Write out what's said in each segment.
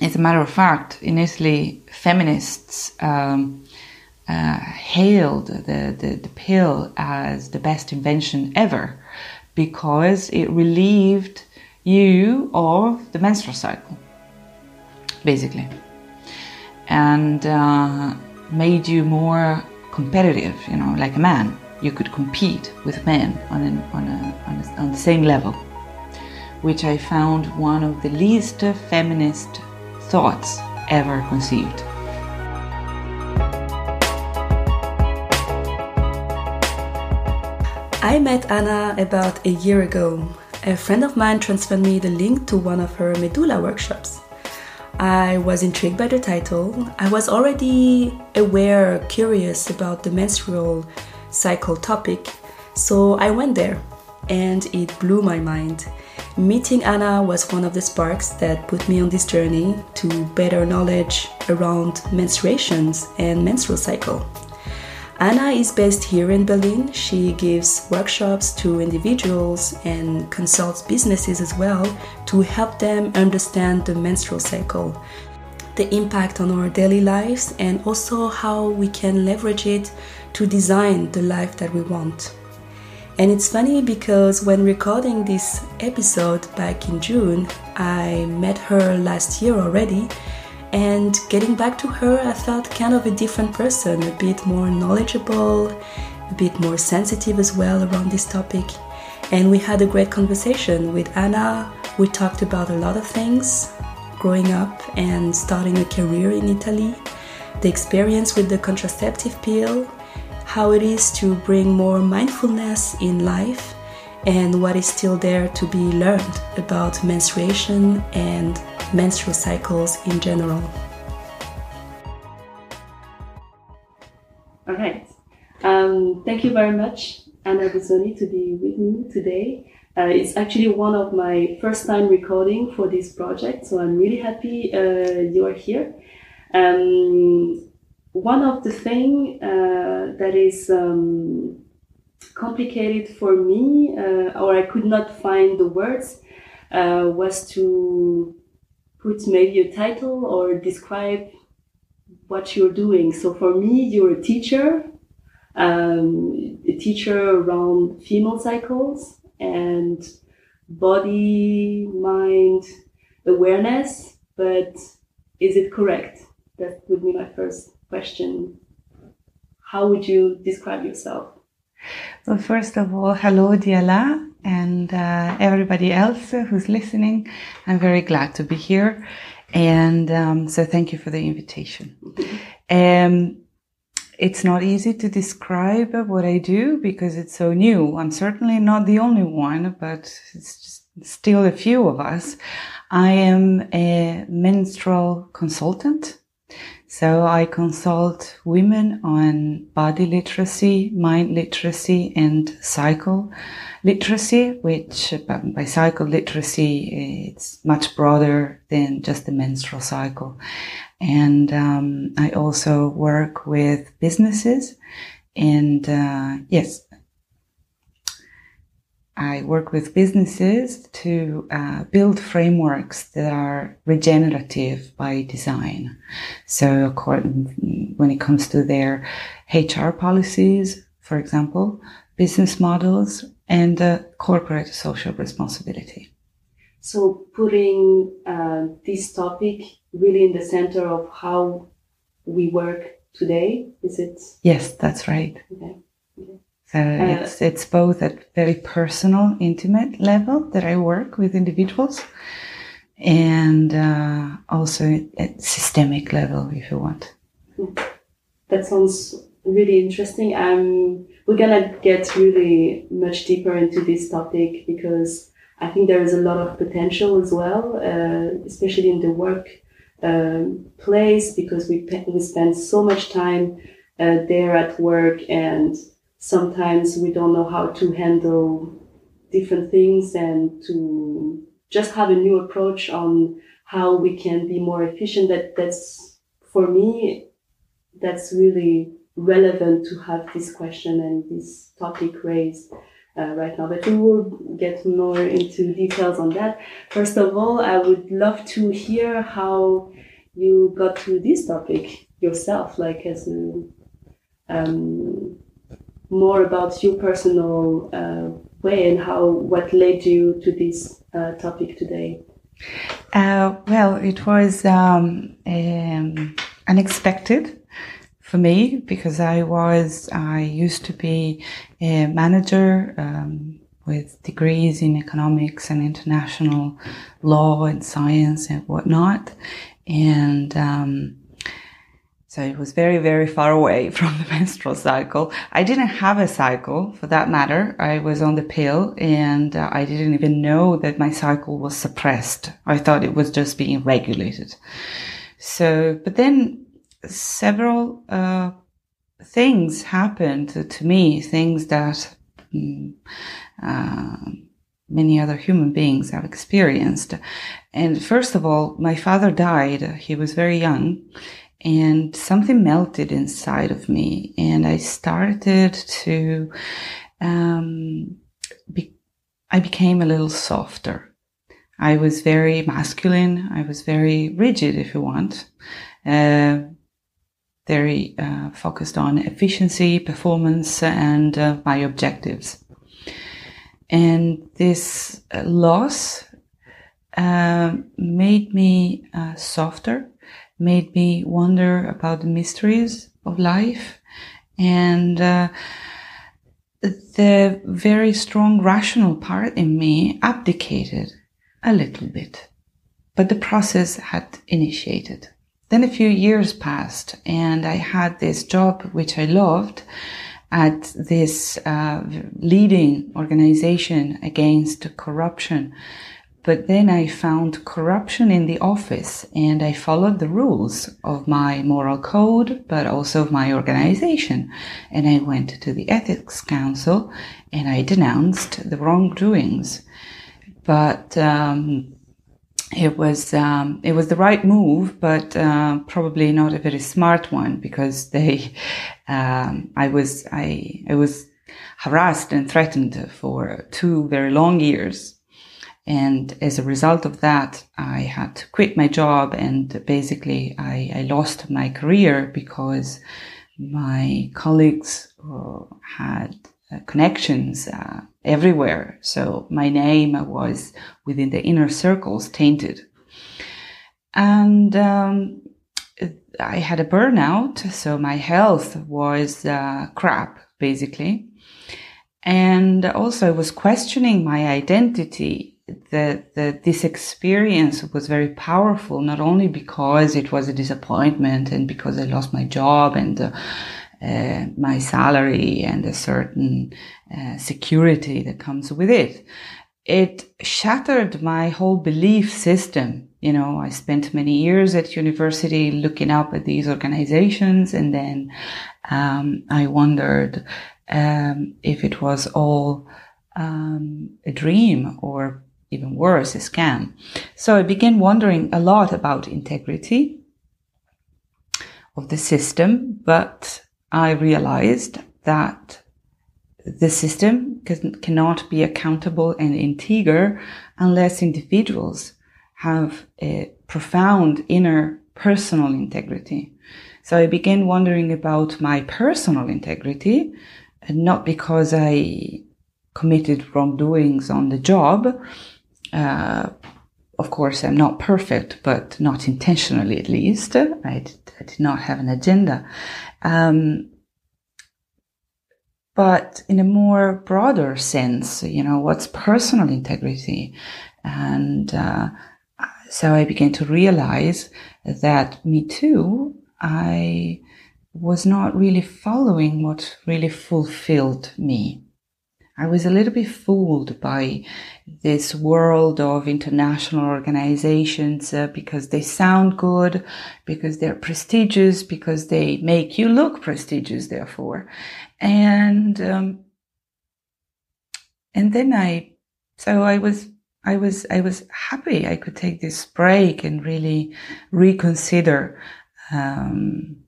as a matter of fact, in Italy, feminists um, uh, hailed the, the, the pill as the best invention ever because it relieved you of the menstrual cycle, basically, and uh, made you more competitive, you know, like a man. You could compete with men on, an, on, a, on, a, on the same level, which I found one of the least feminist thoughts ever conceived. I met Anna about a year ago. A friend of mine transferred me the link to one of her medulla workshops. I was intrigued by the title. I was already aware, curious about the menstrual cycle topic, so I went there and it blew my mind. Meeting Anna was one of the sparks that put me on this journey to better knowledge around menstruations and menstrual cycle. Anna is based here in Berlin. She gives workshops to individuals and consults businesses as well to help them understand the menstrual cycle, the impact on our daily lives, and also how we can leverage it to design the life that we want. And it's funny because when recording this episode back in June, I met her last year already and getting back to her, I felt kind of a different person, a bit more knowledgeable, a bit more sensitive as well around this topic. And we had a great conversation with Anna. We talked about a lot of things growing up and starting a career in Italy, the experience with the contraceptive pill, how it is to bring more mindfulness in life, and what is still there to be learned about menstruation and menstrual cycles in general. All right. Um, thank you very much, Anna Busoni, to be with me today. Uh, it's actually one of my first time recording for this project, so I'm really happy uh, you are here. Um, one of the thing uh, that is um, complicated for me, uh, or I could not find the words, uh, was to put maybe a title or describe what you're doing. So for me, you're a teacher, um, a teacher around female cycles and body, mind awareness. But is it correct? That would be my first question. How would you describe yourself? Well, first of all, hello, Diala and uh, everybody else who's listening. I'm very glad to be here. And um, so thank you for the invitation. Um, it's not easy to describe what I do because it's so new. I'm certainly not the only one, but it's still a few of us. I am a menstrual consultant. So I consult women on body literacy, mind literacy, and cycle literacy, which by cycle literacy, it's much broader than just the menstrual cycle. And um, I also work with businesses and uh, yes, I work with businesses to uh, build frameworks that are regenerative by design. So, according, when it comes to their HR policies, for example, business models, and uh, corporate social responsibility. So, putting uh, this topic really in the center of how we work today, is it? Yes, that's right. Okay. okay. So uh, it's it's both at very personal, intimate level that I work with individuals, and uh, also at systemic level, if you want. That sounds really interesting. Um, we're gonna get really much deeper into this topic because I think there is a lot of potential as well, uh, especially in the work um, place because we we spend so much time uh, there at work and sometimes we don't know how to handle different things and to just have a new approach on how we can be more efficient that that's for me that's really relevant to have this question and this topic raised uh, right now, but we will get more into details on that. First of all, I would love to hear how you got to this topic yourself, like as a, um, more about your personal uh, way and how what led you to this uh, topic today. Uh, well, it was um, um, unexpected for me because I was I used to be a manager um, with degrees in economics and international law and science and whatnot, and um, so it was very very far away from the menstrual cycle. I didn't have a cycle for that matter. I was on the pill and uh, I didn't even know that my cycle was suppressed. I thought it was just being regulated. So, but then several uh, things happened to me, things that um, uh, many other human beings have experienced. And first of all, my father died. He was very young. And something melted inside of me, and I started to, um, be, I became a little softer. I was very masculine. I was very rigid, if you want. Uh, very uh, focused on efficiency, performance, and uh, my objectives. And this uh, loss uh, made me uh, softer, made me wonder about the mysteries of life, and uh, the very strong rational part in me abdicated a little bit. But the process had initiated. Then a few years passed and I had this job, which I loved at this uh, leading organization against corruption. But then I found corruption in the office and I followed the rules of my moral code, but also of my organization. And I went to the ethics council and I denounced the wrongdoings. But, um, it was um, it was the right move, but uh, probably not a very smart one because they um, I was I I was harassed and threatened for two very long years, and as a result of that, I had to quit my job and basically I, I lost my career because my colleagues uh, had uh, connections uh, everywhere. So my name was within the inner circles tainted. And um, I had a burnout, so my health was uh, crap, basically. And also I was questioning my identity that, that this experience was very powerful, not only because it was a disappointment and because I lost my job and uh, uh, my salary and a certain uh, security that comes with it. It shattered my whole belief system. You know, I spent many years at university looking up at these organizations and then um, I wondered um, if it was all um, a dream or even worse, a scam. So I began wondering a lot about integrity of the system, but I realized that the system can, cannot be accountable and integer unless individuals have a profound inner personal integrity. So I began wondering about my personal integrity, not because I committed wrongdoings on the job. Uh, of course, I'm not perfect, but not intentionally at least. I did, I did not have an agenda. Um, but in a more broader sense, you know, what's personal integrity? And uh, so I began to realize that me too, I was not really following what really fulfilled me. I was a little bit fooled by this world of international organizations uh, because they sound good, because they're prestigious, because they make you look prestigious, therefore. And, um, and then I, so I was, I was, I was happy I could take this break and really reconsider, um,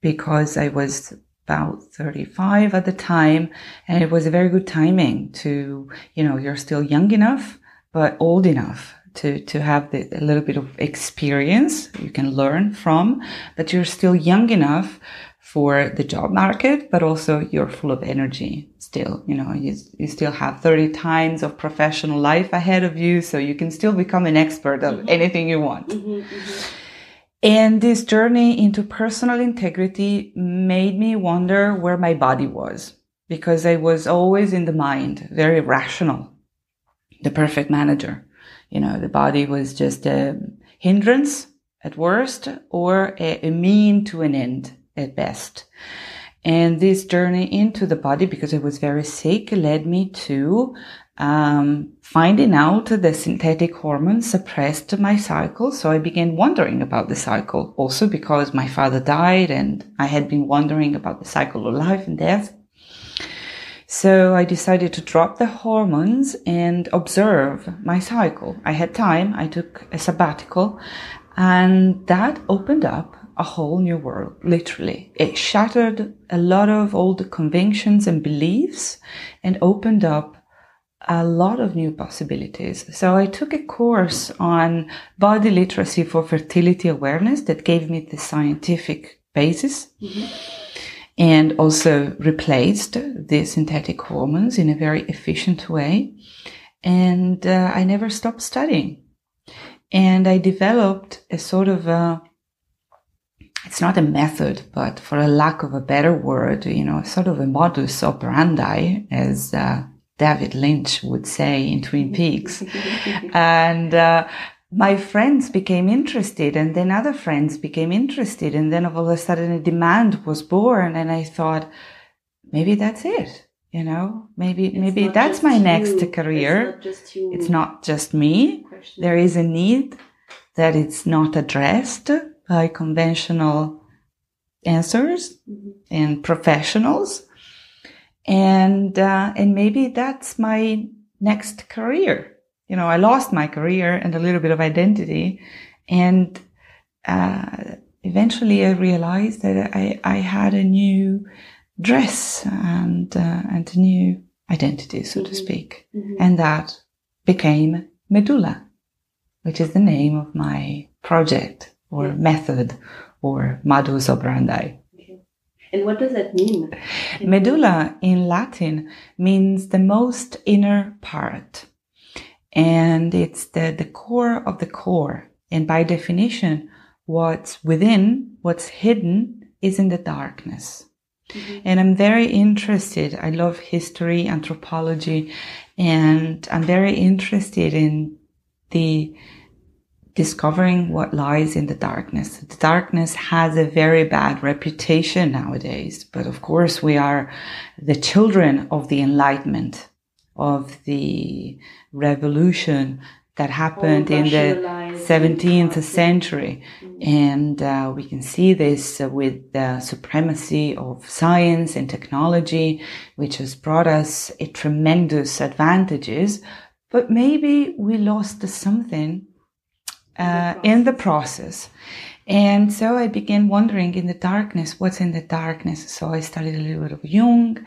because I was about 35 at the time. And it was a very good timing to, you know, you're still young enough, but old enough to, to have the, a little bit of experience you can learn from, but you're still young enough for the job market, but also you're full of energy still. You know, you, you still have 30 times of professional life ahead of you, so you can still become an expert of mm-hmm. anything you want. Mm-hmm, mm-hmm. And this journey into personal integrity made me wonder where my body was because I was always in the mind, very rational, the perfect manager. You know, the body was just a hindrance at worst or a, a mean to an end at best. And this journey into the body, because I was very sick, led me to um, finding out the synthetic hormones suppressed my cycle. So I began wondering about the cycle, also because my father died and I had been wondering about the cycle of life and death. So I decided to drop the hormones and observe my cycle. I had time. I took a sabbatical and that opened up a whole new world, literally. It shattered a lot of old conventions and beliefs and opened up a lot of new possibilities. So I took a course on body literacy for fertility awareness that gave me the scientific basis. Mm-hmm. And also replaced the synthetic hormones in a very efficient way. And uh, I never stopped studying. And I developed a sort of a it's not a method, but for a lack of a better word, you know, sort of a modus operandi, as uh, David Lynch would say in Twin Peaks. and uh, my friends became interested, and then other friends became interested, and then of all of a sudden a demand was born, and I thought, maybe that's it. You know, maybe it's maybe that's my next career. It's not, it's not just me. There is a need that it's not addressed by conventional answers mm-hmm. and professionals. And, uh, and maybe that's my next career. You know, I lost my career and a little bit of identity. And, uh, eventually I realized that I, I had a new dress and, uh, and a new identity, so mm-hmm. to speak. Mm-hmm. And that became Medulla, which is the name of my project or method or modus operandi. And what does that mean? Medulla in Latin means the most inner part. And it's the, the core of the core. And by definition, what's within, what's hidden is in the darkness. Mm-hmm. And I'm very interested. I love history, anthropology, and I'm very interested in the discovering what lies in the darkness. The darkness has a very bad reputation nowadays, but of course we are the children of the enlightenment, of the revolution that happened in the 17th century. And uh, we can see this uh, with the supremacy of science and technology, which has brought us a tremendous advantages. But maybe we lost something uh, in the process. And so I began wondering in the darkness, what's in the darkness? So I studied a little bit of Jung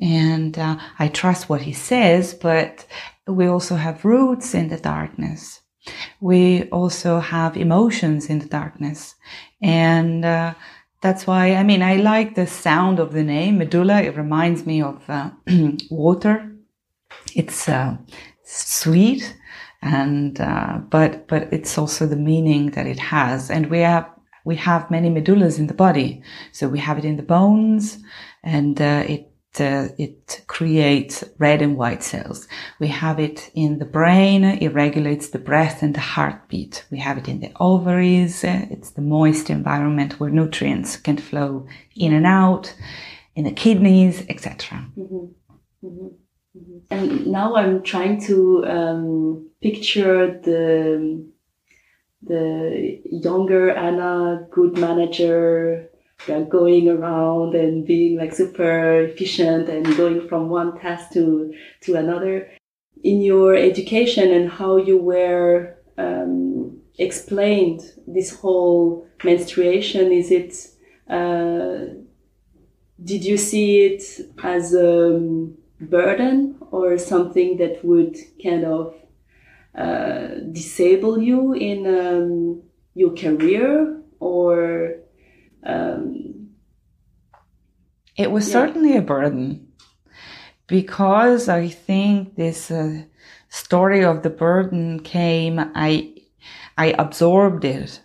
and uh, I trust what he says, but we also have roots in the darkness. We also have emotions in the darkness. And uh, that's why, I mean, I like the sound of the name Medulla. It reminds me of uh, water. It's uh, sweet and uh, but but it's also the meaning that it has and we have we have many medullas in the body so we have it in the bones and uh, it uh, it creates red and white cells. We have it in the brain. It regulates the breath and the heartbeat. We have it in the ovaries. It's the moist environment where nutrients can flow in and out, in the kidneys, etc. Mm-hmm. Mm-hmm. And now I'm trying to um, picture the the younger Anna, good manager, going around and being like super efficient and going from one task to to another. In your education and how you were um, explained this whole menstruation, is it uh, did you see it as a burden or something that would kind of uh, disable you in um, your career or um, it was Yeah. certainly a burden because I think this uh, story of the burden came. I I absorbed it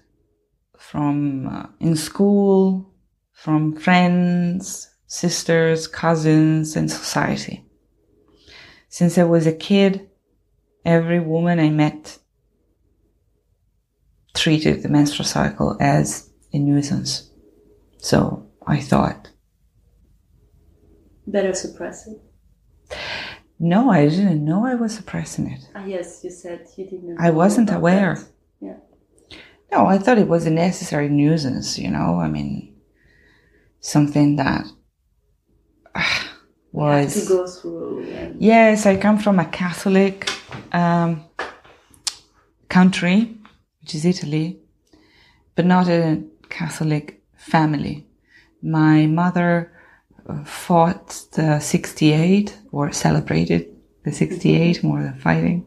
from uh, in school, from friends, sisters, cousins, and society. Since I was a kid, every woman I met treated the menstrual cycle as a nuisance. So I thought, better suppress it no, I didn't know I was suppressing it. ah yes you said you didn't I wasn't aware. that. yeah No, I thought it was a necessary nuisance, you know, I mean, something that ah, You have to was. go through and Yes, I come from a Catholic um, country, which is Italy, but not a Catholic family. My mother uh, fought the 68 or celebrated the 68 more than fighting.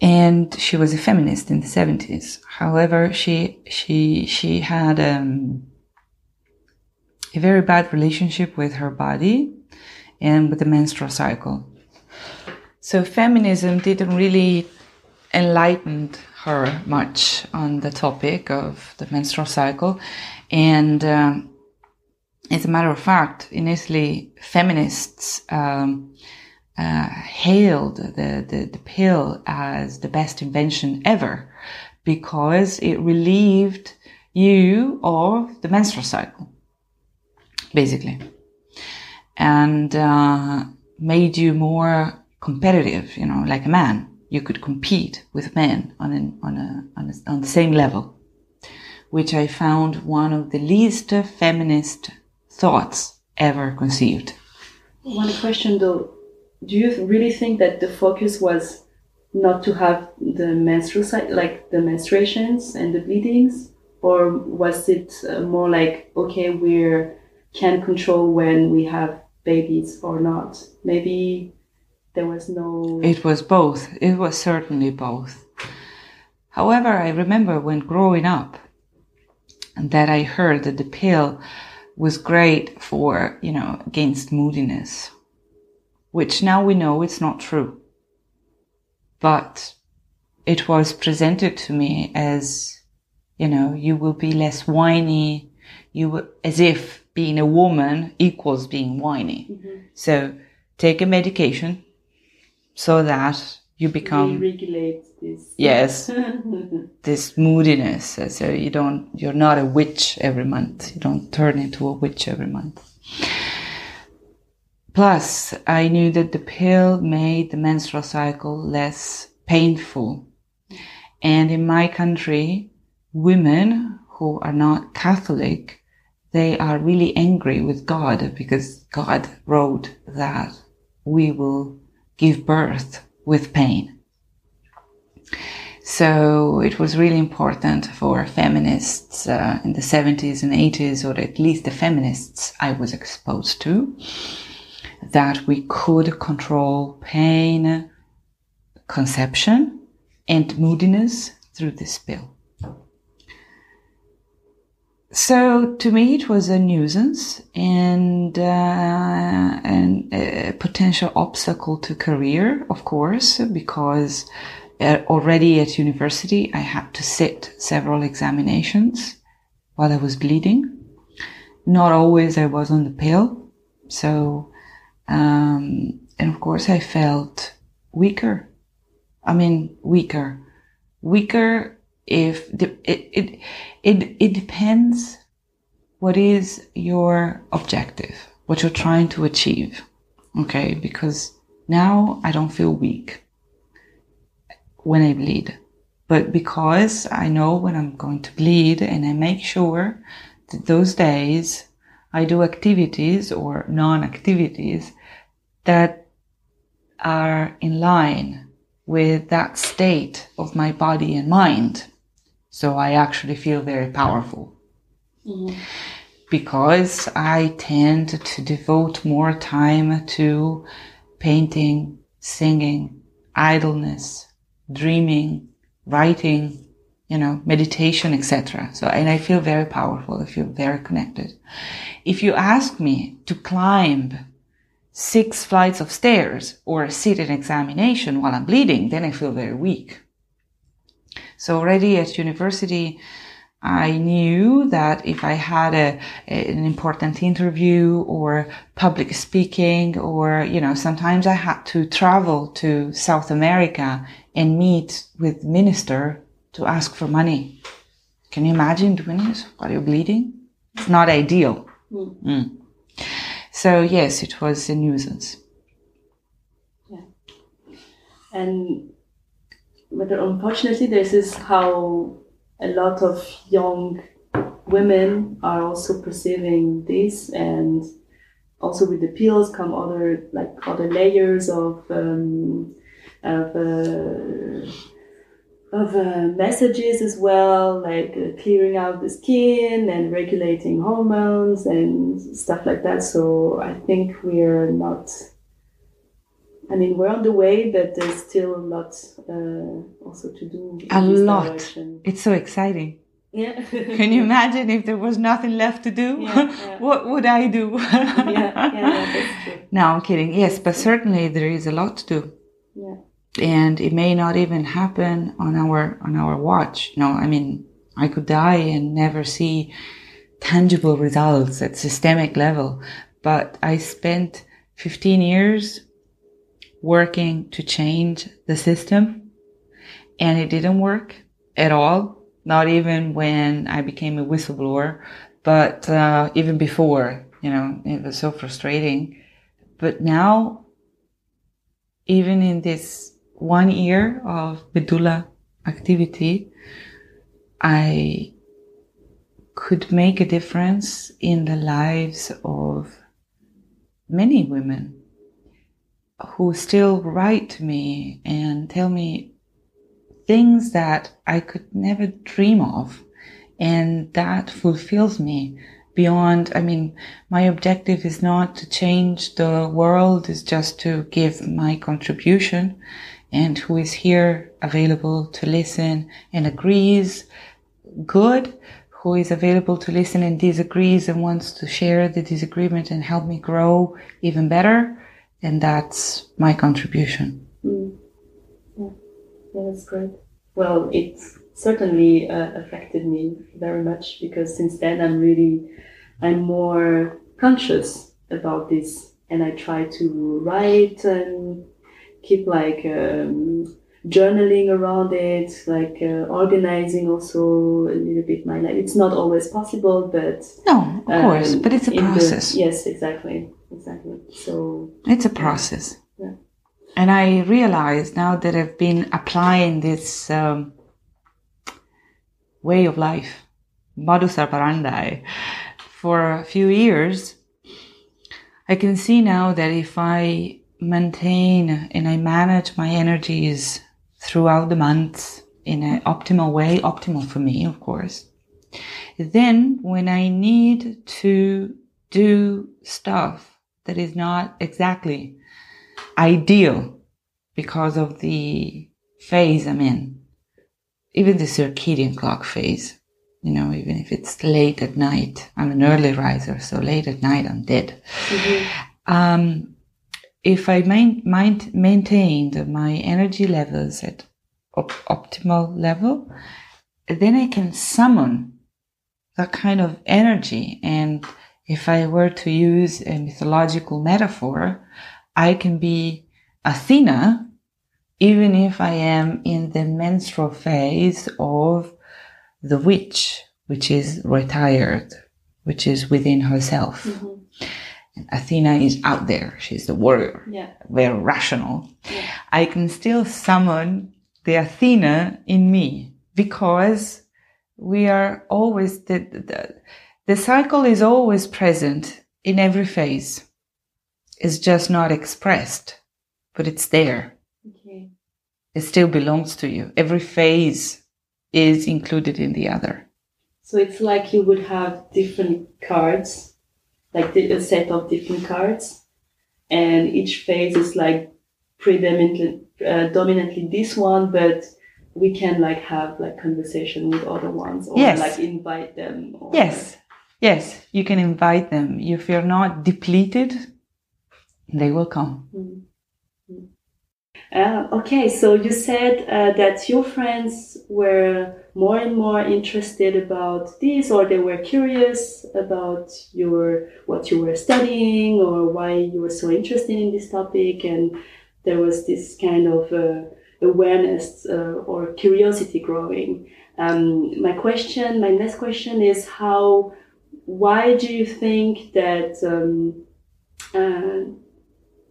And she was a feminist in the 70s. However, she, she, she had, um, a very bad relationship with her body and with the menstrual cycle. So feminism didn't really enlighten her much on the topic of the menstrual cycle. And um, as a matter of fact, in Italy, feminists um, uh, hailed the, the, the pill as the best invention ever because it relieved you of the menstrual cycle, basically, and uh, made you more competitive, you know, like a man. You could compete with men on, an, on, a, on, a, on the same level, which I found one of the least feminist thoughts ever conceived. one question though do you really think that the focus was not to have the menstrual cycle like the menstruations and the bleedings or was it uh, more like okay we can control when we have babies or not maybe there was no It was both. It was certainly both. However, I remember when growing up that I heard that the pill was great for, you know, against moodiness, which now we know it's not true. But it was presented to me as, you know, you will be less whiny, you will, as if being a woman equals being whiny. Mm-hmm. So take a medication so that you become regulate this. Yes. This moodiness. So you don't you're not a witch every month. You don't turn into a witch every month. Plus i knew that the pill made the menstrual cycle less painful. And in my country women who are not catholic they are really angry with god because god wrote that we will give birth with pain so it was really important for feminists uh, in the 70s and 80s, or at least the feminists I was exposed to, that we could control pain, conception, and moodiness through this pill. So to me, it was a nuisance and uh, and a potential obstacle to career, of course, because uh, already at university I had to sit several examinations while I was bleeding. Not always I was on the pill, so um, and of course I felt weaker. I mean, weaker, weaker. If it, it it it depends what is your objective, what you're trying to achieve. Okay, because now I don't feel weak when I bleed, but because I know when I'm going to bleed and I make sure that those days I do activities or non-activities that are in line with that state of my body and mind. So I actually feel very powerful. Mm-hmm. because I tend to devote more time to painting, singing, idleness, dreaming, writing, you know, meditation, etc. So, and I feel very powerful. I feel very connected. If you ask me to climb six flights of stairs or sit in examination while I'm bleeding, then I feel very weak. So already at university, I knew that if I had a, an important interview or public speaking or, you know, sometimes I had to travel to South America and meet with minister to ask for money. Can you imagine doing this while you're bleeding? It's not ideal. Mm. Mm. So yes, it was a nuisance. Yeah. And but unfortunately, this is how a lot of young women are also perceiving this and also with the pills come other like other layers of um, of uh, of uh, messages as well, like uh, clearing out the skin and regulating hormones and stuff like that. So I think we're not. I mean, we're on the way, but there's still a lot uh, also to do. A lot. Direction. It's so exciting. Yeah. Can you imagine if there was nothing left to do? Yeah, yeah. what would I do? yeah, yeah, that's true. No, I'm kidding. Yes, but certainly there is a lot to do. Yeah and it may not even happen on our on our watch no i mean i could die and never see tangible results at systemic level but i spent 15 years working to change the system and it didn't work at all. Not even when i became a whistleblower but uh, even before you know it was so frustrating. But now even in this one year of medulla activity, I could make a difference in the lives of many women who still write to me and tell me things that I could never dream of. And that fulfills me beyond, I mean, my objective is not to change the world, is just to give my contribution and who is here available to listen and agrees, good. Who is available to listen and disagrees and wants to share the disagreement and help me grow even better. And that's my contribution. Mm. Yeah. yeah, that's great. Well, it certainly uh, affected me very much because since then I'm really, I'm more conscious about this and I try to write and keep like um, journaling around it, like uh, organizing also a little bit my life. It's not always possible, but no, of um, course, but it's a process. The, yes, exactly, exactly. So it's a process. Yeah. And I realize now that I've been applying this um, way of life, modus operandi, for a few years. I can see now that if I maintain and I manage my energies throughout the month in an optimal way, optimal for me, of course. Then when I need to do stuff that is not exactly ideal because of the phase I'm in, even the circadian clock phase, you know, even if it's late at night, I'm an early riser, so late at night I'm dead. Mm-hmm. Um, if I main, main, maintained my energy levels at op- optimal level, then I can summon that kind of energy. And if I were to use a mythological metaphor, I can be Athena, even if I am in the menstrual phase of the witch, which is retired, which is within herself. Mm-hmm. Athena is out there. She's the warrior. Yeah. Very rational. Yeah. I can still summon the Athena in me because we are always the, the, the cycle is always present in every phase. It's just not expressed, but it's there. Okay. It still belongs to you. Every phase is included in the other. So it's like you would have different cards, like a set of different cards, and each phase is like predominantly uh, dominantly this one, but we can like have like conversation with other ones or Yes. like invite them. Or, Yes, yes, you can invite them. If you're not depleted, they will come. Uh, okay, so you said uh, that your friends were more and more interested about this, or they were curious about your what you were studying, or why you were so interested in this topic, and there was this kind of uh, awareness uh, or curiosity growing. Um, my question, my next question is how, why do you think that um, uh,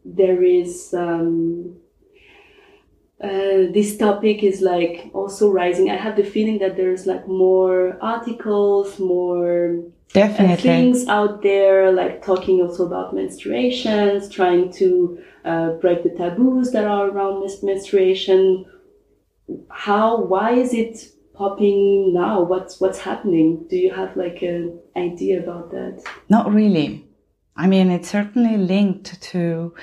there is um, uh, this topic is like also rising. I have the feeling that there's like more articles, more uh, Definitely. things out there, like talking also about menstruations, trying to uh, break the taboos that are around menstruation. How? Why is it popping now? What's what's happening? Do you have like an idea about that? Not really. I mean, it's certainly linked to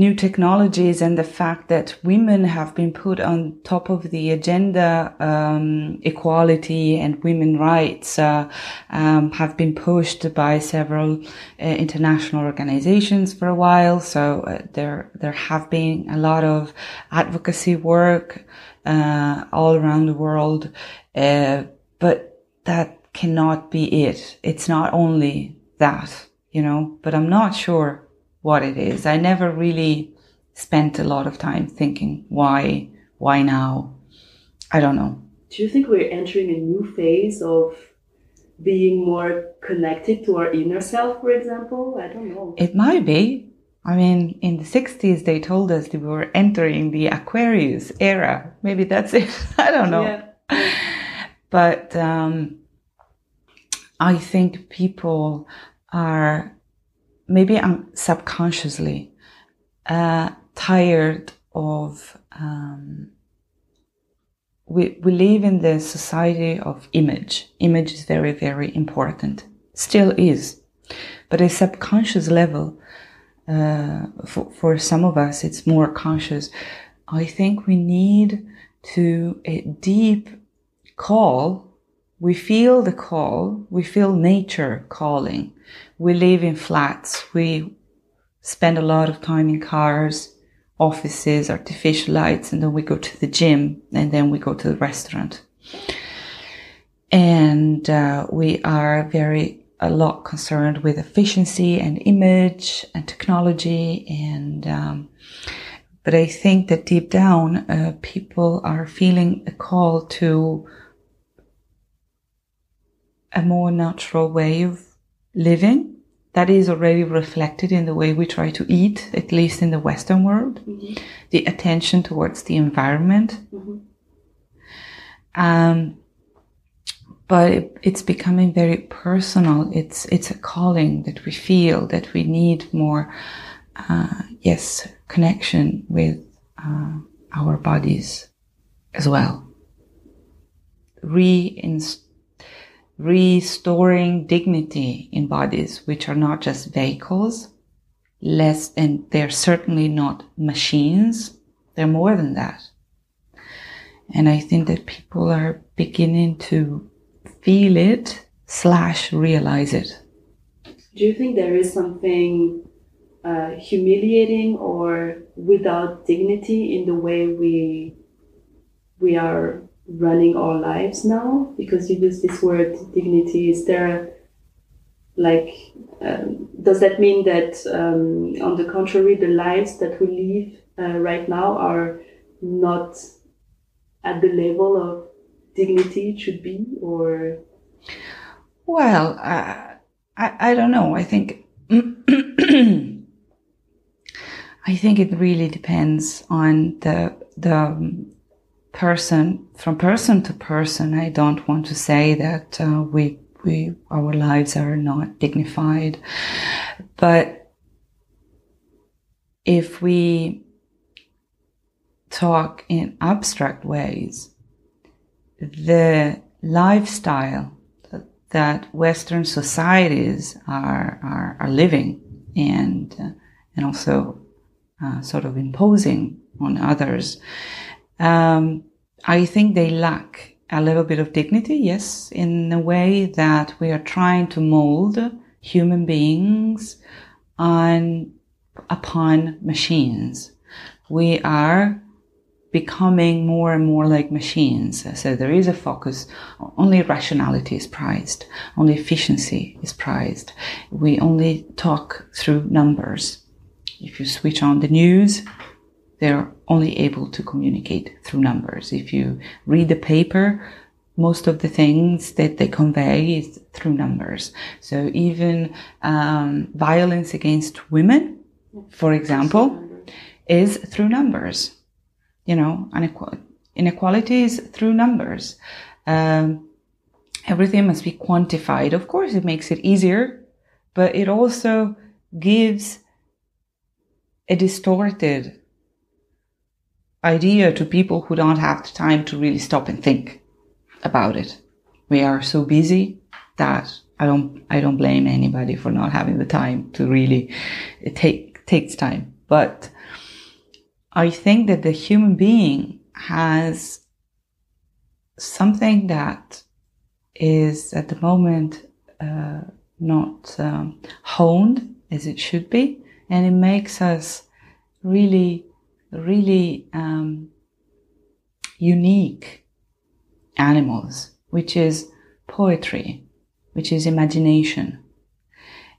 new technologies and the fact that women have been put on top of the agenda. Um, equality and women rights uh, um, have been pushed by several uh, international organizations for a while. So uh, there there have been a lot of advocacy work uh, all around the world, uh, but that cannot be it. It's not only that, you know. But I'm not sure what it is. I never really spent a lot of time thinking why, why now? I don't know. Do you think we're entering a new phase of being more connected to our inner self, for example? I don't know. It might be. I mean, in the 60s, they told us that we were entering the Aquarius era. Maybe that's it. I don't know. Yeah. But um, I think people are maybe I'm subconsciously uh, tired of. Um, we we live in the society of image. Image is very very important. Still is, but a subconscious level, uh, for for some of us, it's more conscious. I think we need to a deep call. We feel the call. We feel nature calling. We live in flats. We spend a lot of time in cars, offices, artificial lights, and then we go to the gym and then we go to the restaurant. And uh, we are very, a lot concerned with efficiency and image and technology. And, um, but I think that deep down, uh, people are feeling a call to a more natural way of living that is already reflected in the way we try to eat, at least in the Western world, the attention towards the environment. Um, but it, it's becoming very personal. It's it's a calling that we feel that we need more, uh, yes, connection with uh, our bodies as well. Reinst- restoring dignity in bodies, which are not just vehicles, less, and they're certainly not machines. They're more than that. And I think that people are beginning to feel it slash realize it. Do you think there is something uh, humiliating or without dignity in the way we we are running our lives now? Because you use this word dignity. Is there like um, does that mean that um, on the contrary, the lives that we live uh, right now are not at the level of dignity it should be, or Well, uh, I, I don't know. I think I think it really depends on the the person from person to person. I don't want to say that uh, we we our lives are not dignified, but if we talk in abstract ways, the lifestyle that Western societies are, are, are living and, uh, and also uh, sort of imposing on others. Um, I think they lack a little bit of dignity, yes, in a way that we are trying to mold human beings on upon machines. We are becoming more and more like machines. So there is a focus. Only rationality is prized. Only efficiency is prized. We only talk through numbers. If you switch on the news, they're only able to communicate through numbers. If you read the paper, most of the things that they convey is through numbers. So even um, violence against women, for example, is through numbers. You know, inequality is through numbers. Um, everything must be quantified. Of course, it makes it easier, but it also gives a distorted idea to people who don't have the time to really stop and think about it. We are so busy that I don't, I don't blame anybody for not having the time to really, it take, takes time. But I think that the human being has something that is at the moment uh, not um, honed as it should be, and it makes us really really um, unique animals, which is poetry, which is imagination.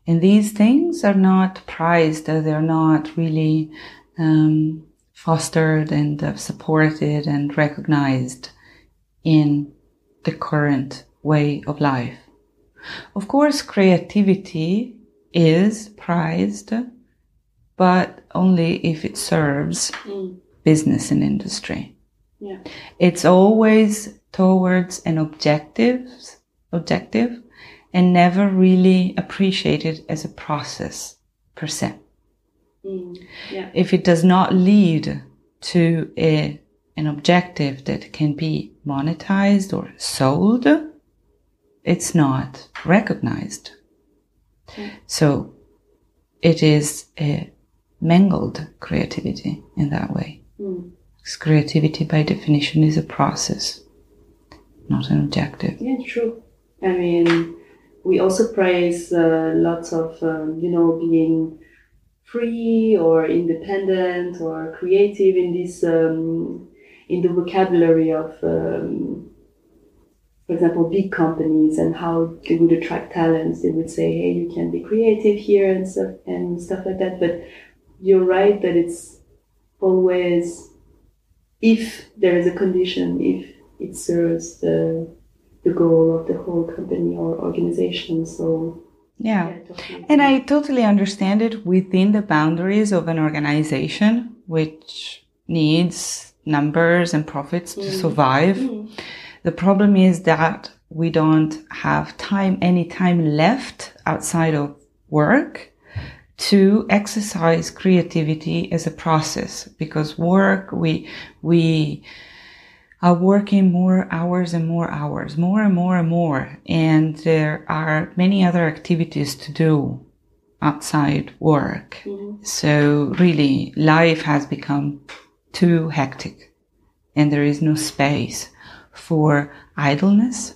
And these things are not prized, they're not really um, fostered and uh, supported and recognized in the current way of life. Of course, creativity is prized but only if it serves mm. business and industry. Yeah. It's always towards an objective, objective and never really appreciated as a process per se. Mm. Yeah. If it does not lead to a, an objective that can be monetized or sold, it's not recognized. Mm. So it is a mangled creativity in that way. Mm. Because creativity, by definition, is a process, not an objective. Yeah, true. I mean, we also praise uh, lots of, um, you know, being free or independent or creative in this, um, in the vocabulary of, um, for example, big companies and how they would attract talents. They would say, "Hey, you can be creative here and stuff and stuff like that." But you're right that it's always if there is a condition, if it serves the the goal of the whole company or organization. So yeah, yeah totally. and I totally understand it within the boundaries of an organization which needs numbers and profits mm. to survive. Mm. The problem is that we don't have time, any time left outside of work to exercise creativity as a process because work, we, we are working more hours and more hours, more and more and more. And there are many other activities to do outside work. Mm-hmm. So really life has become too hectic and there is no space for idleness,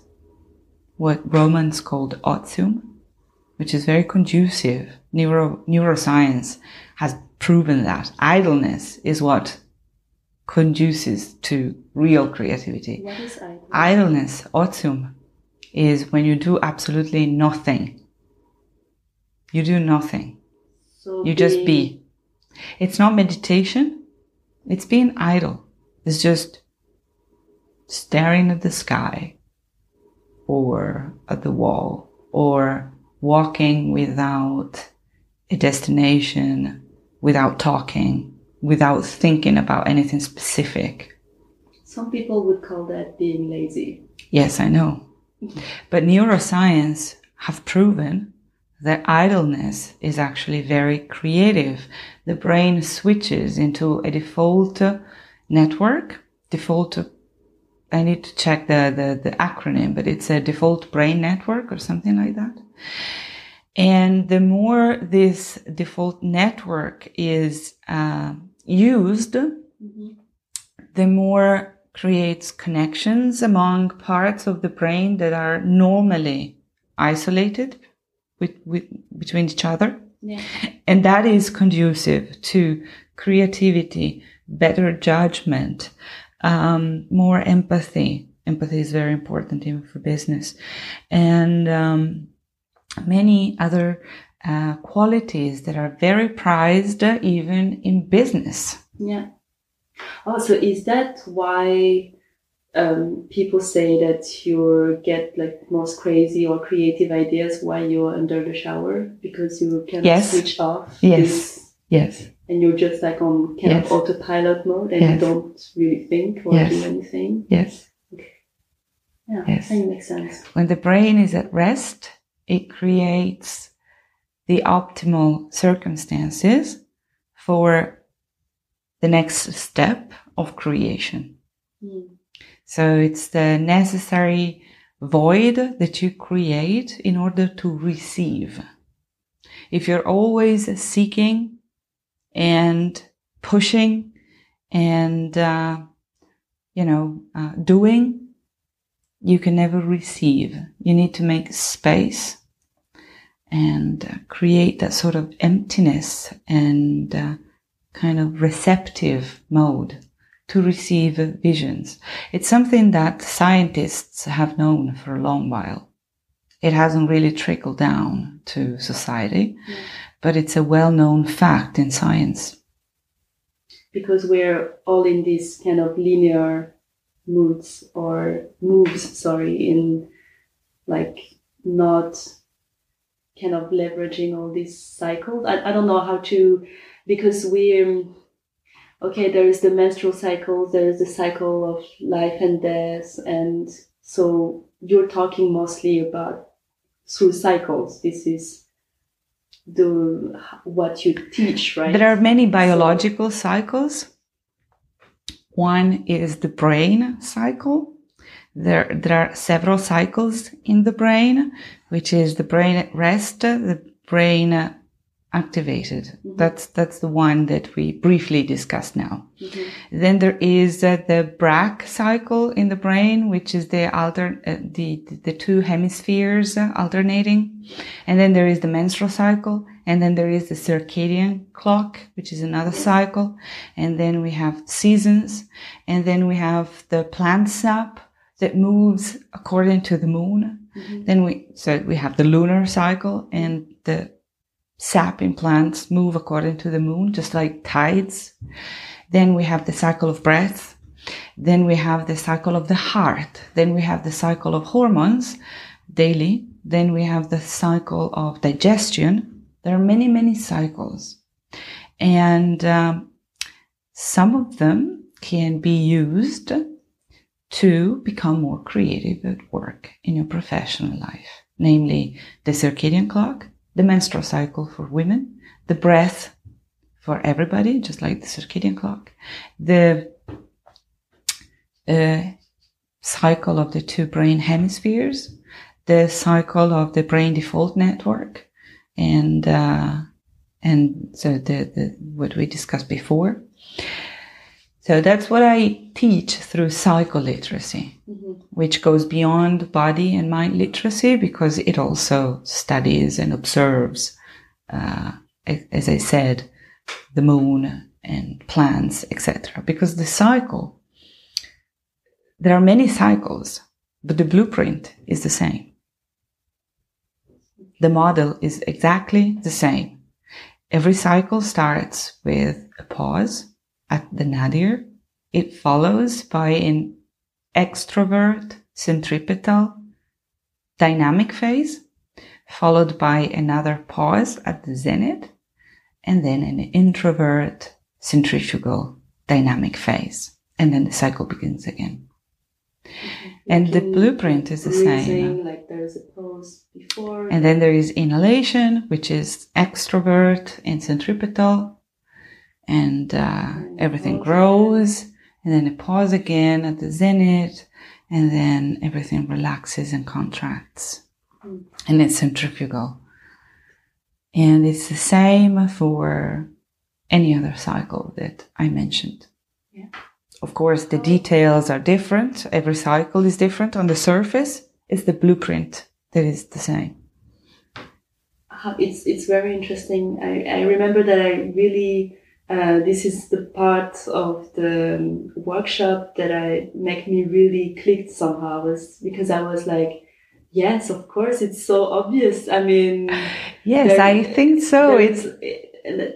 what Romans called otium, which is very conducive. Neuro, neuroscience has proven that idleness is what conduces to real creativity. What is idleness? Idleness, otium, is when you do absolutely nothing. You do nothing. So you just be. It's not meditation. It's being idle. It's just staring at the sky or at the wall or walking without a destination, without talking, without thinking about anything specific. Some people would call that being lazy. Yes, I know. But neuroscience have proven that idleness is actually very creative. The brain switches into a default network, default I need to check the, the, the acronym, but it's a default brain network or something like that. And the more this default network is uh, used, mm-hmm. the more creates connections among parts of the brain that are normally isolated with, with between each other. Yeah. And that is conducive to creativity, better judgment, um, more empathy. Empathy is very important even for business. And um, many other uh, qualities that are very prized even in business. Yeah. Also, is that why um, people say that you get like most crazy or creative ideas while you're under the shower because you can yes. switch off? Yes. This, yes. And you're just like on kind yes. of autopilot mode and yes. you don't really think or yes. do anything? Yes. Okay. Yeah, yes. that makes sense. When the brain is at rest, it creates the optimal circumstances for the next step of creation. Mm. So it's the necessary void that you create in order to receive. If you're always seeking and pushing and, uh, you know, uh, doing, you can never receive. You need to make space and create that sort of emptiness and uh, kind of receptive mode to receive visions. It's something that scientists have known for a long while. It hasn't really trickled down to society, yeah. but it's a well-known fact in science. Because we're all in this kind of linear moods or moves, sorry, in like not kind of leveraging all these cycles. I, I don't know how to, because we, um, okay, there is the menstrual cycle, there is the cycle of life and death. And so you're talking mostly about through cycles. This is the, what you teach, right? There are many biological so, cycles one is the brain cycle. There, there are several cycles in the brain, which is the brain at rest, the brain activated. Mm-hmm. That's that's the one that we briefly discussed now. Mm-hmm. Then there is uh, the BRAC cycle in the brain, which is the alter uh, the the two hemispheres uh, alternating, and then there is the menstrual cycle, and then there is the circadian clock, which is another cycle, and then we have seasons, and then we have the plant sap that moves according to the moon. Mm-hmm. Then we so we have the lunar cycle and the sap in plants move according to the moon, just like tides. Then we have the cycle of breath. Then we have the cycle of the heart. Then we have the cycle of hormones daily. Then we have the cycle of digestion. There are many, many cycles. And um, some of them can be used to become more creative at work in your professional life, namely the circadian clock, the menstrual cycle for women, the breath for everybody, just like the circadian clock, the uh, cycle of the two brain hemispheres, the cycle of the brain default network, and uh, and so the, the what we discussed before. So that's what I teach through psycholiteracy, mm-hmm. which goes beyond body and mind literacy because it also studies and observes, uh, as I said, the moon and plants, etc. Because the cycle, there are many cycles, but the blueprint is the same. The model is exactly the same. Every cycle starts with a pause at the nadir. It follows by an extrovert centripetal dynamic phase, followed by another pause at the zenith, and then an introvert centrifugal dynamic phase. And then the cycle begins again. And the blueprint is the same. Like there's a pause before. And then there is inhalation, which is extrovert and centripetal, and uh, everything grows and then a pause again at the zenith, and then everything relaxes and contracts. Mm. And it's centrifugal. And it's the same for any other cycle that I mentioned. Yeah. Of course, the details are different. Every cycle is different. On the surface, it's the blueprint that is the same. It's it's very interesting. I, I remember that I really uh, this is the part of the um, workshop that I make me really clicked somehow was because I was like, yes, of course, it's so obvious. I mean, yes, there, I think so. It's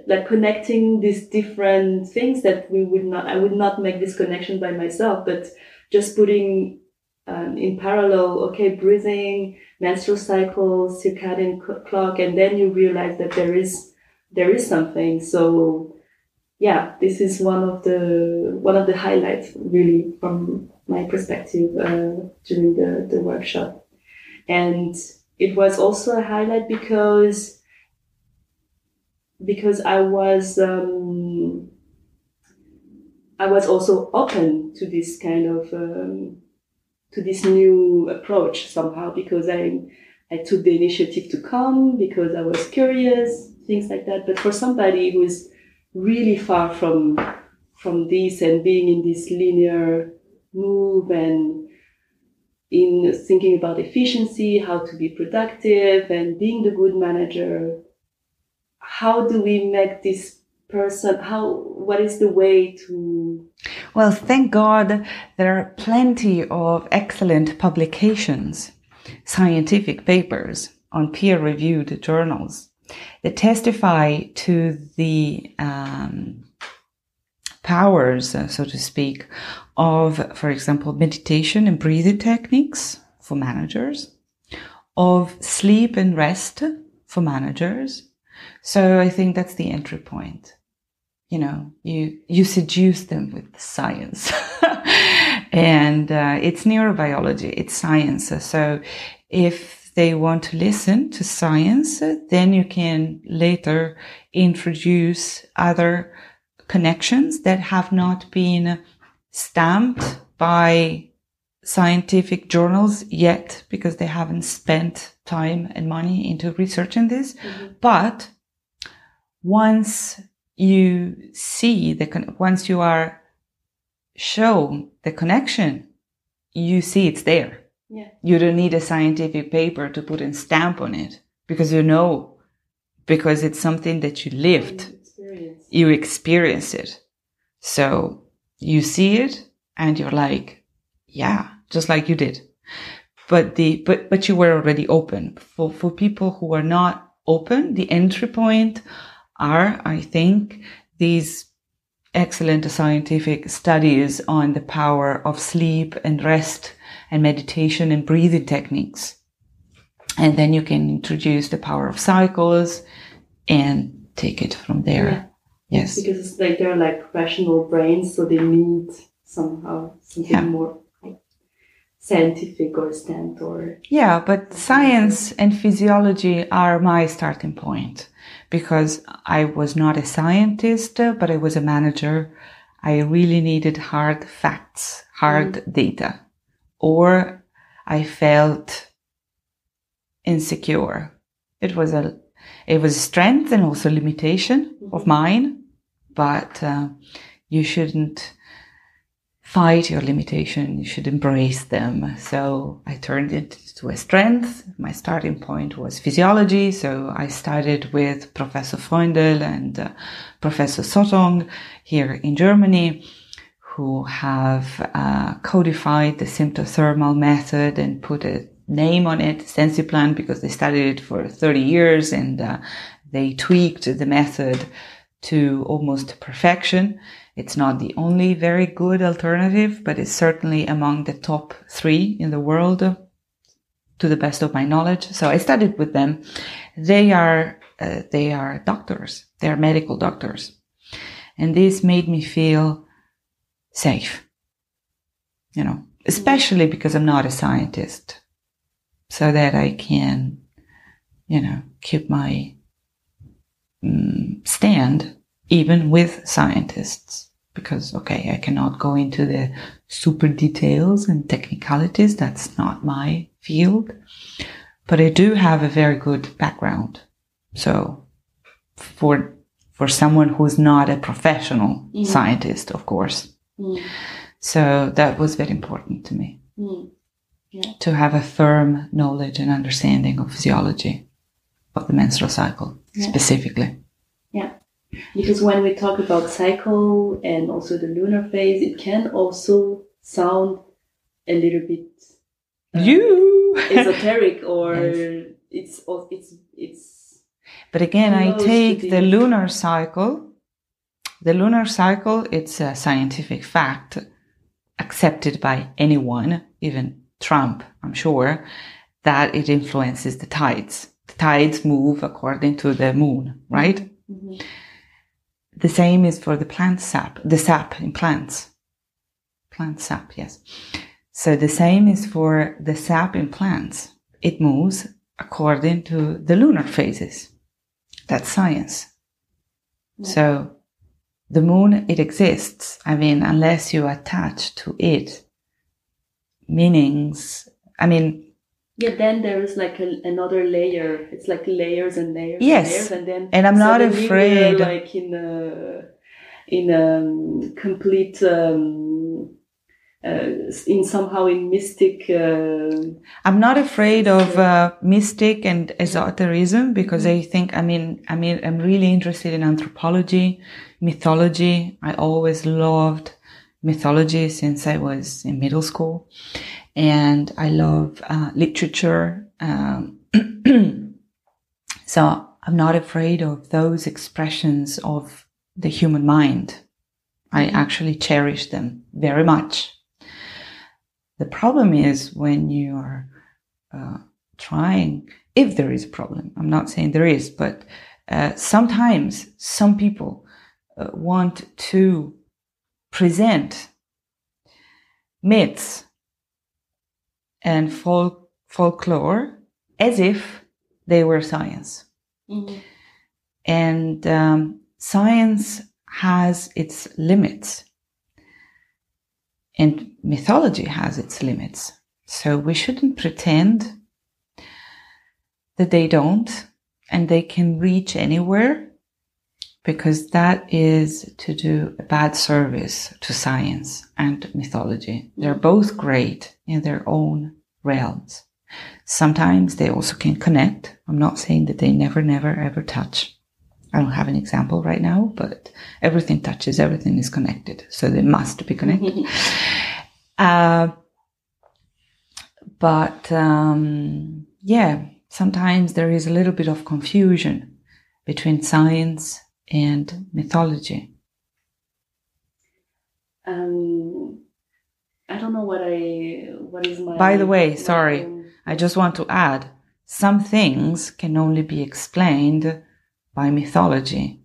like connecting these different things that we would not, I would not make this connection by myself, but just putting um, in parallel, okay, breathing, menstrual cycle, circadian clock, and then you realize that there is, there is something. So, yeah, this is one of the one of the highlights really from my perspective uh, during the, the workshop. And it was also a highlight because because I was um, I was also open to this kind of um, to this new approach somehow because I I took the initiative to come because I was curious things like that. But for somebody who is really far from from this and being in this linear move and in thinking about efficiency, how to be productive and being the good manager. How do we make this person, how, what is the way to? Well, thank God there are plenty of excellent publications, scientific papers on peer reviewed journals that testify to the um, powers, uh, so to speak, of, for example, meditation and breathing techniques for managers, of sleep and rest for managers. So I think that's the entry point. You know, you, you seduce them with science. and uh, it's neurobiology, it's science. So if they want to listen to science, then you can later introduce other connections that have not been stamped by scientific journals yet because they haven't spent time and money into researching this. Mm-hmm. But once you see the, once you are shown the connection, you see it's there. Yeah. You don't need a scientific paper to put a stamp on it because you know, because it's something that you lived. Experience. You experience it. So you see it and you're like, yeah, just like you did. But the, but, but you were already open for, for people who are not open. The entry point are, I think, these excellent scientific studies on the power of sleep and rest and meditation and breathing techniques. And then you can introduce the power of cycles and take it from there. Yeah. Yes. Because it's like they're like rational brains, so they need somehow something yeah. more scientific or stamped or. Yeah, but science and physiology are my starting point because I was not a scientist, but I was a manager. I really needed hard facts, hard mm. data or I felt insecure. It was a, it was a strength and also limitation of mm-hmm. mine, but uh, you shouldn't fight your limitation. You should embrace them. So I turned it to a strength. My starting point was physiology. So I started with Professor Freundl and uh, Professor Sottong here in Germany who have uh, codified the symptothermal method and put a name on it, Sensiplan, because they studied it for 30 years and uh, they tweaked the method to almost perfection. It's not the only very good alternative, but it's certainly among the top three in the world, to the best of my knowledge. So I studied with them. They are uh, they are doctors. They are medical doctors, and this made me feel safe. You know, especially because I'm not a scientist, so that I can, you know, keep my um, stand even with scientists because, okay, I cannot go into the super details and technicalities. That's not my field. But I do have a very good background. So for, for someone who's not a professional Mhm. scientist, of course. Mm. So that was very important to me Mm. to have a firm knowledge and understanding of physiology of the menstrual cycle Yeah. specifically. Because when we talk about cycle and also the lunar phase, it can also sound a little bit uh, You! esoteric or Yes. it's it's it's but again, I take the- lunar cycle. The lunar cycle, it's a scientific fact accepted by anyone, even Trump, I'm sure, that it influences the tides. The tides move according to the moon, right? Mhm. The same is for the plant sap, the sap in plants. Plant sap, yes. So the same is for the sap in plants. It moves according to the lunar phases. That's science. Yeah. So the moon, it exists. I mean, unless you attach to it meanings, I mean, yeah. Then there is like a, another layer. It's like layers and layers. Yes. And, layers, and then And I'm not afraid- like in a in a complete. Um, uh, in somehow in mystic uh, I'm not afraid of uh, mystic and esotericism because Mm-hmm. I think I mean I mean I'm really interested in anthropology, mythology. I always loved mythology since I was in middle school, and I love uh, literature. Um, so I'm not afraid of those expressions of the human mind. I Mhm. actually cherish them very much. The problem is when you are uh, trying, if there is a problem, I'm not saying there is, but uh, sometimes some people uh, want to present myths and folk- folklore as if they were science. mhm. And um, science has its limits. And mythology has its limits. So we shouldn't pretend that they don't and they can reach anywhere because that is to do a bad service to science and mythology. They're both great in their own realms. Sometimes they also can connect. I'm not saying that they never, never, ever touch. I don't have an example right now, but everything touches, everything is connected. So they must be connected. uh, but um, yeah, sometimes there is a little bit of confusion between science and mythology. um, I don't know what I what is my. By the way, sorry. own- I just want to add some things can only be explained by mythology,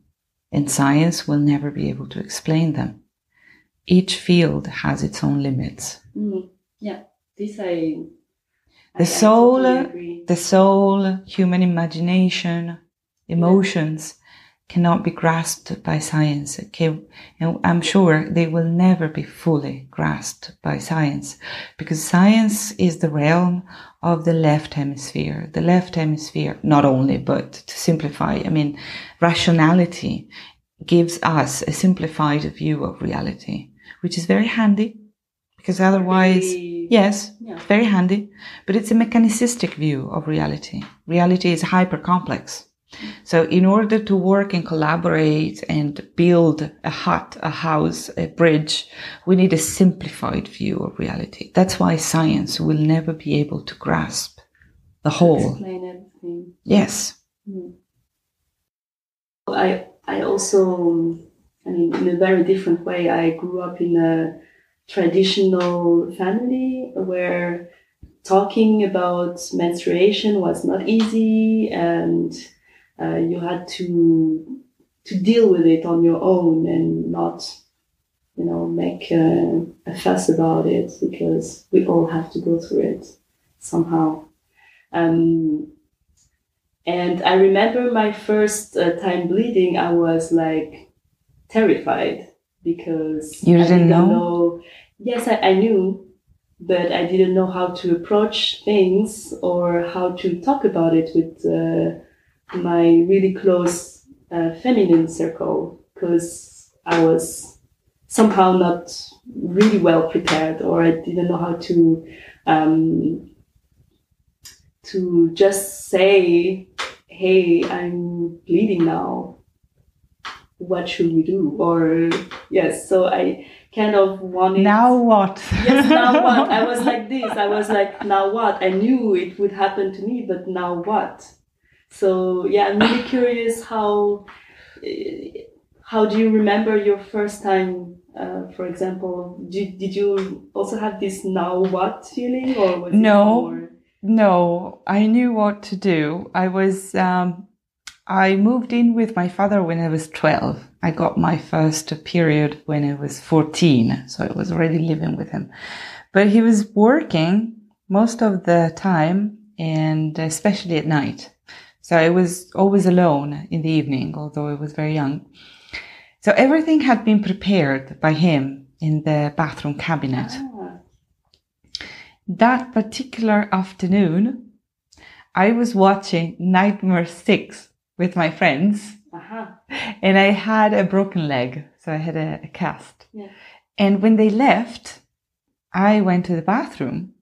and science will never be able to explain them. Each field has its own limits. Mm, yeah, this I. The I soul, totally the soul, human imagination, emotions cannot be grasped by science. Okay, and I'm sure they will never be fully grasped by science because science is the realm of the left hemisphere. The left hemisphere, not only, but to simplify, I mean, rationality gives us a simplified view of reality, which is very handy because otherwise, yes, Yeah. very handy, but it's a mechanicistic view of reality. Reality is hyper complex. So in order to work and collaborate and build a hut, a house, a bridge, we need a simplified view of reality. That's why science will never be able to grasp the whole. Explain everything. Yes. Mm. I I also I mean in a very different way. I grew up in a traditional family where talking about menstruation was not easy and uh, you had to to deal with it on your own and not you know make a, a fuss about it because we all have to go through it somehow um, and I remember my first uh, time bleeding, I was like terrified because You I didn't know? Yes, I, I knew, but I didn't know how to approach things or how to talk about it with uh, my really close uh, feminine circle because I was somehow not really well prepared or I didn't know how to um, to just say, "Hey, I'm bleeding now. What should we do?" Or yes, so I kind of wanted Now what? yes, now what? I was like this. I was like, now what? I knew it would happen to me, but now what? So yeah, I'm really curious how how do you remember your first time? Uh, for example, did, did you also have this now what feeling, or was it No. more- No, I knew what to do. I was, um, I moved in with my father when I was 12. I got my first period when I was 14. So I was already living with him. But he was working most of the time and especially at night. So I was always alone in the evening, although I was very young. So everything had been prepared by him in the bathroom cabinet Ah, that particular afternoon, I was watching Nightmare 6 with my friends aha. and I had a broken leg. So I had a, a cast. Yeah. And when they left, I went to the bathroom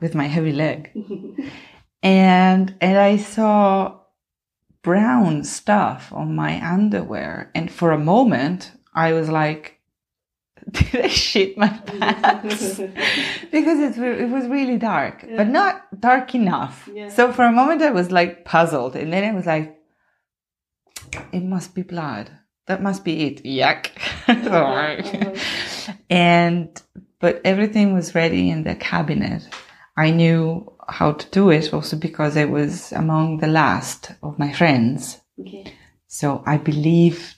with my heavy leg and, and I saw brown stuff on my underwear. And for a moment, I was like, did I shit my pants? because it, it was really dark, Yeah. but not dark enough. Yeah. So for a moment, I was like puzzled, and then I was like, "It must be blood. That must be it. Yuck!" Uh-huh. and but everything was ready in the cabinet. I knew how to do it also because I was among the last of my friends. okay. So I believe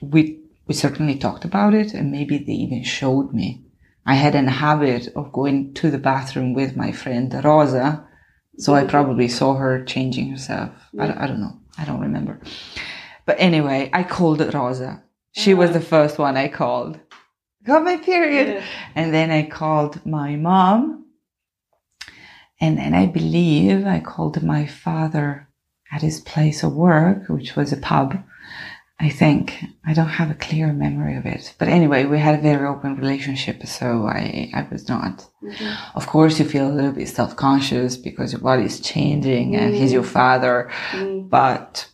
we we certainly talked about it and maybe they even showed me. I had an habit of going to the bathroom with my friend Rosa. So I probably saw her changing herself. I, don't, I don't know. I don't remember. But anyway, I called Rosa. She was the first one I called. Got my period. Yeah. And then I called my mom. And then I believe I called my father at his place of work, which was a pub. I think I don't have a clear memory of it, but anyway, we had a very open relationship, so I I was not. Mhm. Of course, you feel a little bit self conscious because your body is changing and he's your father, Mm, but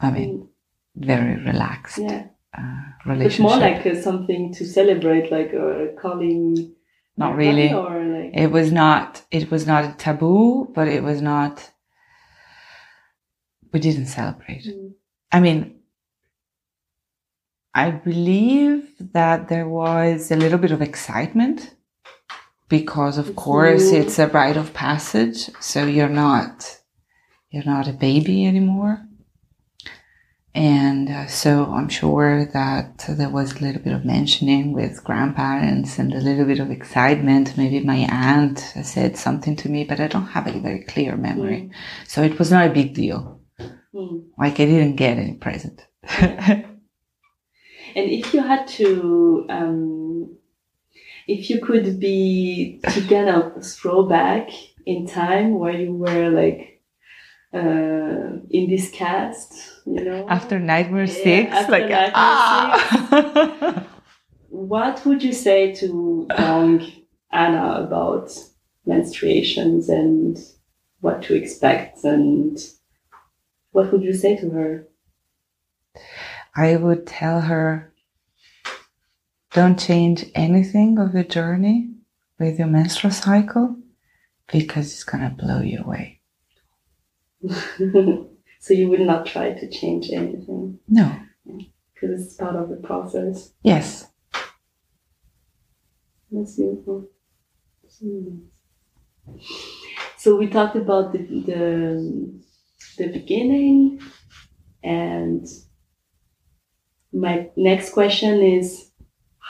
I mean, mm, very relaxed yeah. uh, It's relationship. more like uh, something to celebrate, like uh, calling. Not really. like, It was not. It was not a taboo, but it was not. We didn't celebrate. Mm. I mean, I believe that there was a little bit of excitement because, of It's course, new. it's a rite of passage. So you're not, you're not a baby anymore. And uh, so I'm sure that there was a little bit of mentioning with grandparents and a little bit of excitement. Maybe my aunt said something to me, but I don't have a very clear memory. So it was not a big deal. Mm. Like I didn't get any present. And if you had to, um, if you could be to kind of throw back in time where you were like uh, in this cast, you know, After Nightmare Yeah, 6, after like, Nightmare ah! what would you say to young Anna about menstruations and what to expect and what would you say to her? I would tell her don't change anything of your journey with your menstrual cycle because it's going to blow you away. so you would not try to change anything No. because it's part of the process. Yes. That's beautiful. So. So we talked about the, the the beginning, and my next question is,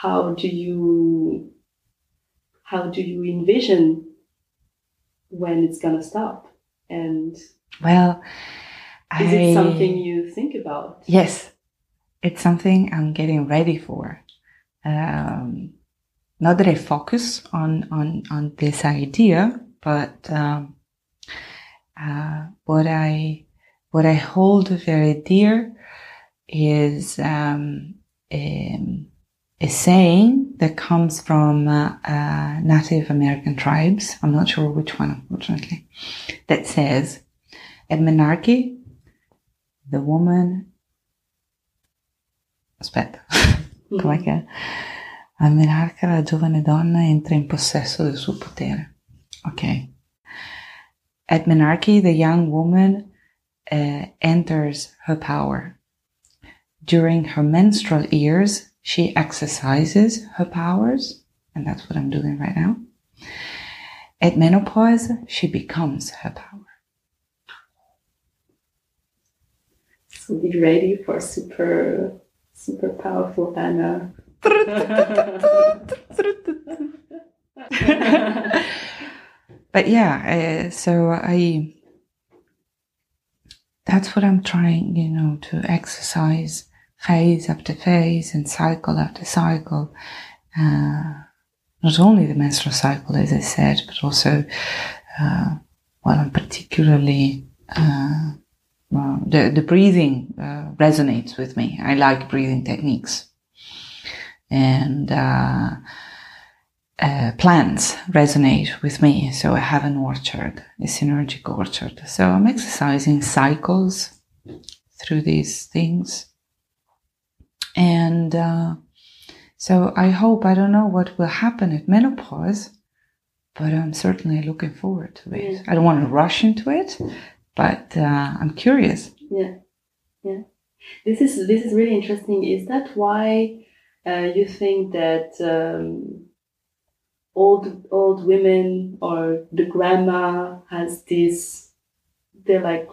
how do you how do you envision when it's gonna stop, and Well, is I, it something you think about? Yes. it's something I'm getting ready for. Um, not that I focus on on on this idea, but um, uh, what I what I hold very dear is um, a, a, saying that comes from uh, uh, Native American tribes. I'm not sure which one, unfortunately. That says, "At menarche, the woman." Aspetta, mm-hmm. com'è che è? A menarca la giovane donna entra in possesso del suo potere. Ok. At menarche, the young woman uh, enters her power. During her menstrual years, she exercises her powers, and that's what I'm doing right now. At menopause, she becomes her power. So be ready for super, super powerful Anna. but yeah, uh, so I that's what I'm trying, you know, to exercise phase after phase and cycle after cycle. Uh, not only the menstrual cycle, as I said, but also, uh, well, I'm particularly, uh, the, the breathing uh, resonates with me. I like breathing techniques. And, uh, uh, plants resonate with me. So I have an orchard, a synergic orchard. So I'm exercising cycles through these things. And uh, so I hope, I don't know what will happen at menopause, but I'm certainly looking forward to it. I don't want to rush into it, but uh, I'm curious. Yeah, yeah. This is this is really interesting. Is that why uh, you think that um, old old women or the grandma has this they're like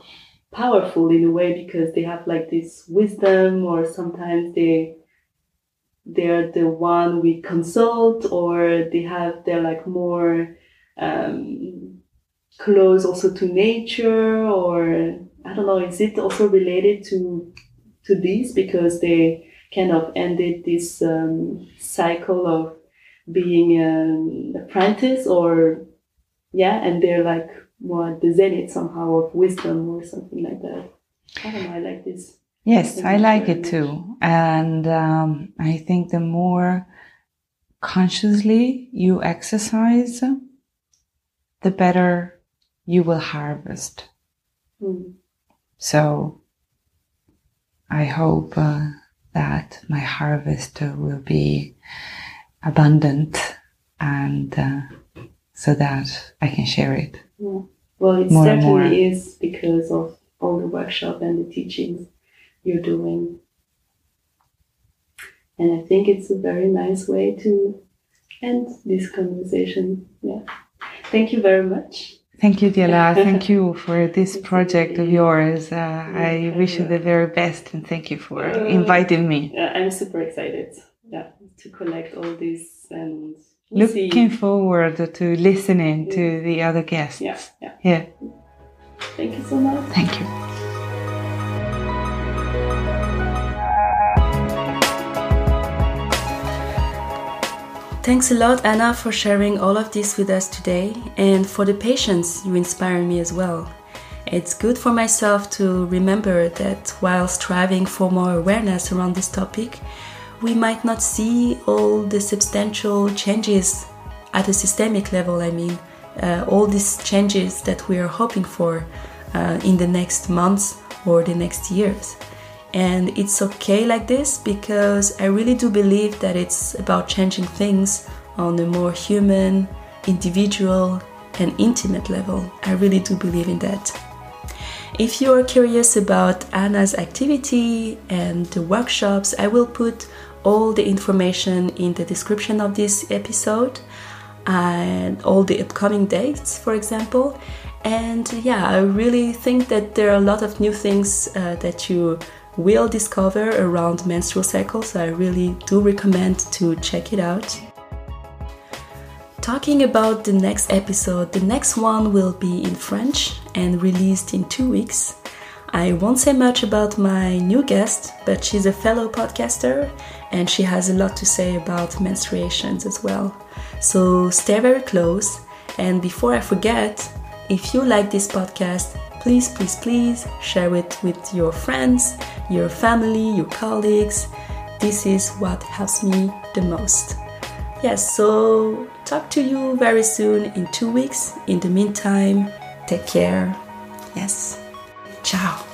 powerful in a way because they have like this wisdom or sometimes they they're the one we consult or they have they're like more um, close also to nature or I don't know is it also related to to this because they kind of ended this um, cycle of being an apprentice or yeah and they're like more the zenith somehow of wisdom or something like that. I don't know i like this. Yes i like it much. too. And um, i think the more consciously you exercise the better you will harvest mm. so i hope uh, that my harvest will be abundant and uh, so that I can share it. Yeah. Well, it more certainly is because of all the workshop and the teachings you're doing. And I think it's a very nice way to end this conversation. Yeah. Thank you very much. Thank you, Diala. thank you for this project of yours. Uh, I wish you the very best and thank you for uh, inviting me. I'm super excited yeah, to collect all this and we'll looking see. forward to listening yeah. to the other guests. Yeah, yeah. Yeah. Thank you so much. Thank you. Thanks a lot, Anna, for sharing all of this with us today and for the patience you inspire me as well. It's good for myself to remember that while striving for more awareness around this topic, we might not see all the substantial changes at a systemic level, I mean, uh, all these changes that we are hoping for uh, in the next months or the next years. And it's okay like this because I really do believe that it's about changing things on a more human, individual, and intimate level. I really do believe in that. If you are curious about Anna's activity and the workshops, I will put all the information in the description of this episode and all the upcoming dates, for example. And yeah, I really think that there are a lot of new things uh, that you will discover around menstrual cycles. So I really do recommend to check it out. Talking about the next episode, the next one will be in French and released in two weeks. I won't say much about my new guest, but she's a fellow podcaster and she has a lot to say about menstruations as well. So stay very close. And before I forget, if you like this podcast, please, please, please share it with your friends, your family, your colleagues. This is what helps me the most. Yes, so talk to you very soon in two weeks. In the meantime, take care. Yes. Ciao.